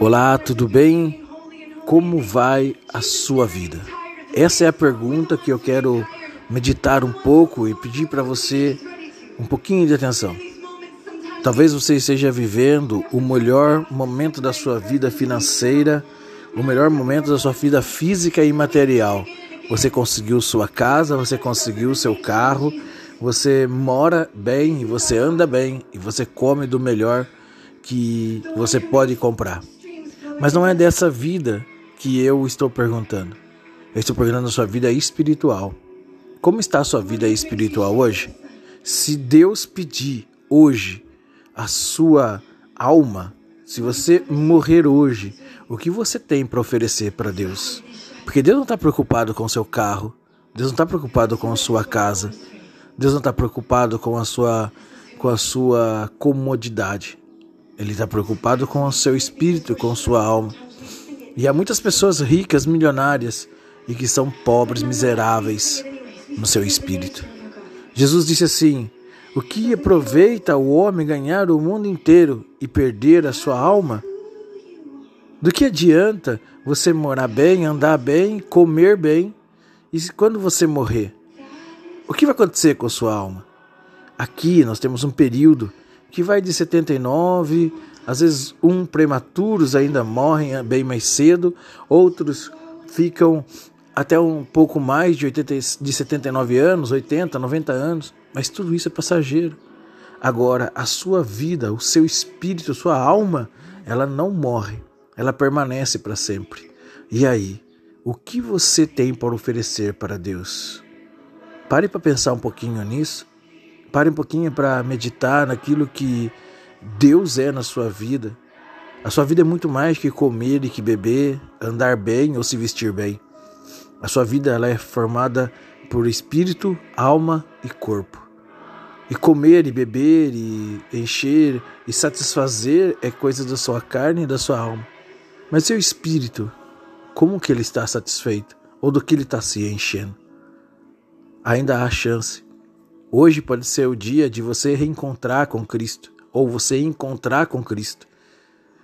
Olá, tudo bem? Como vai a sua vida? Essa é a pergunta que eu quero meditar um pouco e pedir para você um pouquinho de atenção. Talvez você esteja vivendo o melhor momento da sua vida financeira, o melhor momento da sua vida física e material. Você conseguiu sua casa, você conseguiu seu carro, você mora bem e você anda bem e você come do melhor que você pode comprar. Mas não é dessa vida que eu estou perguntando. Eu estou perguntando a sua vida espiritual. Como está a sua vida espiritual hoje? Se Deus pedir hoje a sua alma, se você morrer hoje, o que você tem para oferecer para Deus? Porque Deus não está preocupado com o seu carro, Deus não está preocupado com a sua casa, Deus não está preocupado com a sua com a sua comodidade. Ele está preocupado com o seu espírito, com sua alma. E há muitas pessoas ricas, milionárias, e que são pobres, miseráveis no seu espírito. Jesus disse assim: O que aproveita o homem ganhar o mundo inteiro e perder a sua alma? Do que adianta você morar bem, andar bem, comer bem, e quando você morrer? O que vai acontecer com a sua alma? Aqui nós temos um período que vai de 79, às vezes um prematuros ainda morrem bem mais cedo, outros ficam até um pouco mais de, 80, de 79 anos, 80, 90 anos, mas tudo isso é passageiro. Agora, a sua vida, o seu espírito, a sua alma, ela não morre, ela permanece para sempre. E aí, o que você tem para oferecer para Deus? Pare para pensar um pouquinho nisso. Pare um pouquinho para meditar naquilo que Deus é na sua vida. A sua vida é muito mais que comer e que beber, andar bem ou se vestir bem. A sua vida ela é formada por espírito, alma e corpo. E comer e beber e encher e satisfazer é coisa da sua carne e da sua alma. Mas seu espírito, como que ele está satisfeito? Ou do que ele está se enchendo? Ainda há chance. Hoje pode ser o dia de você reencontrar com Cristo ou você encontrar com Cristo.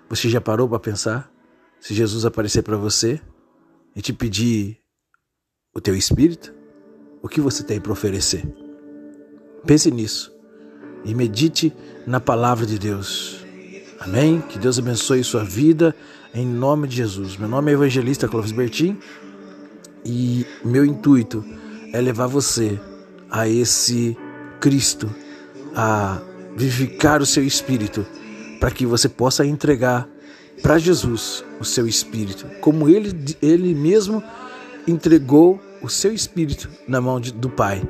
Você já parou para pensar? Se Jesus aparecer para você e te pedir o teu espírito, o que você tem para oferecer? Pense nisso e medite na palavra de Deus. Amém? Que Deus abençoe sua vida em nome de Jesus. Meu nome é Evangelista Clóvis Bertin e meu intuito é levar você a esse Cristo, a vivificar o seu espírito, para que você possa entregar para Jesus o seu espírito, como ele, ele mesmo entregou o seu espírito na mão de, do Pai.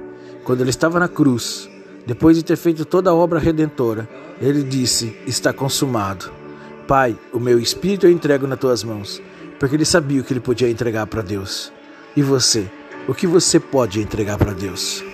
Quando ele estava na cruz, depois de ter feito toda a obra redentora, ele disse: Está consumado. Pai, o meu espírito eu entrego nas tuas mãos, porque ele sabia o que ele podia entregar para Deus. E você? O que você pode entregar para Deus?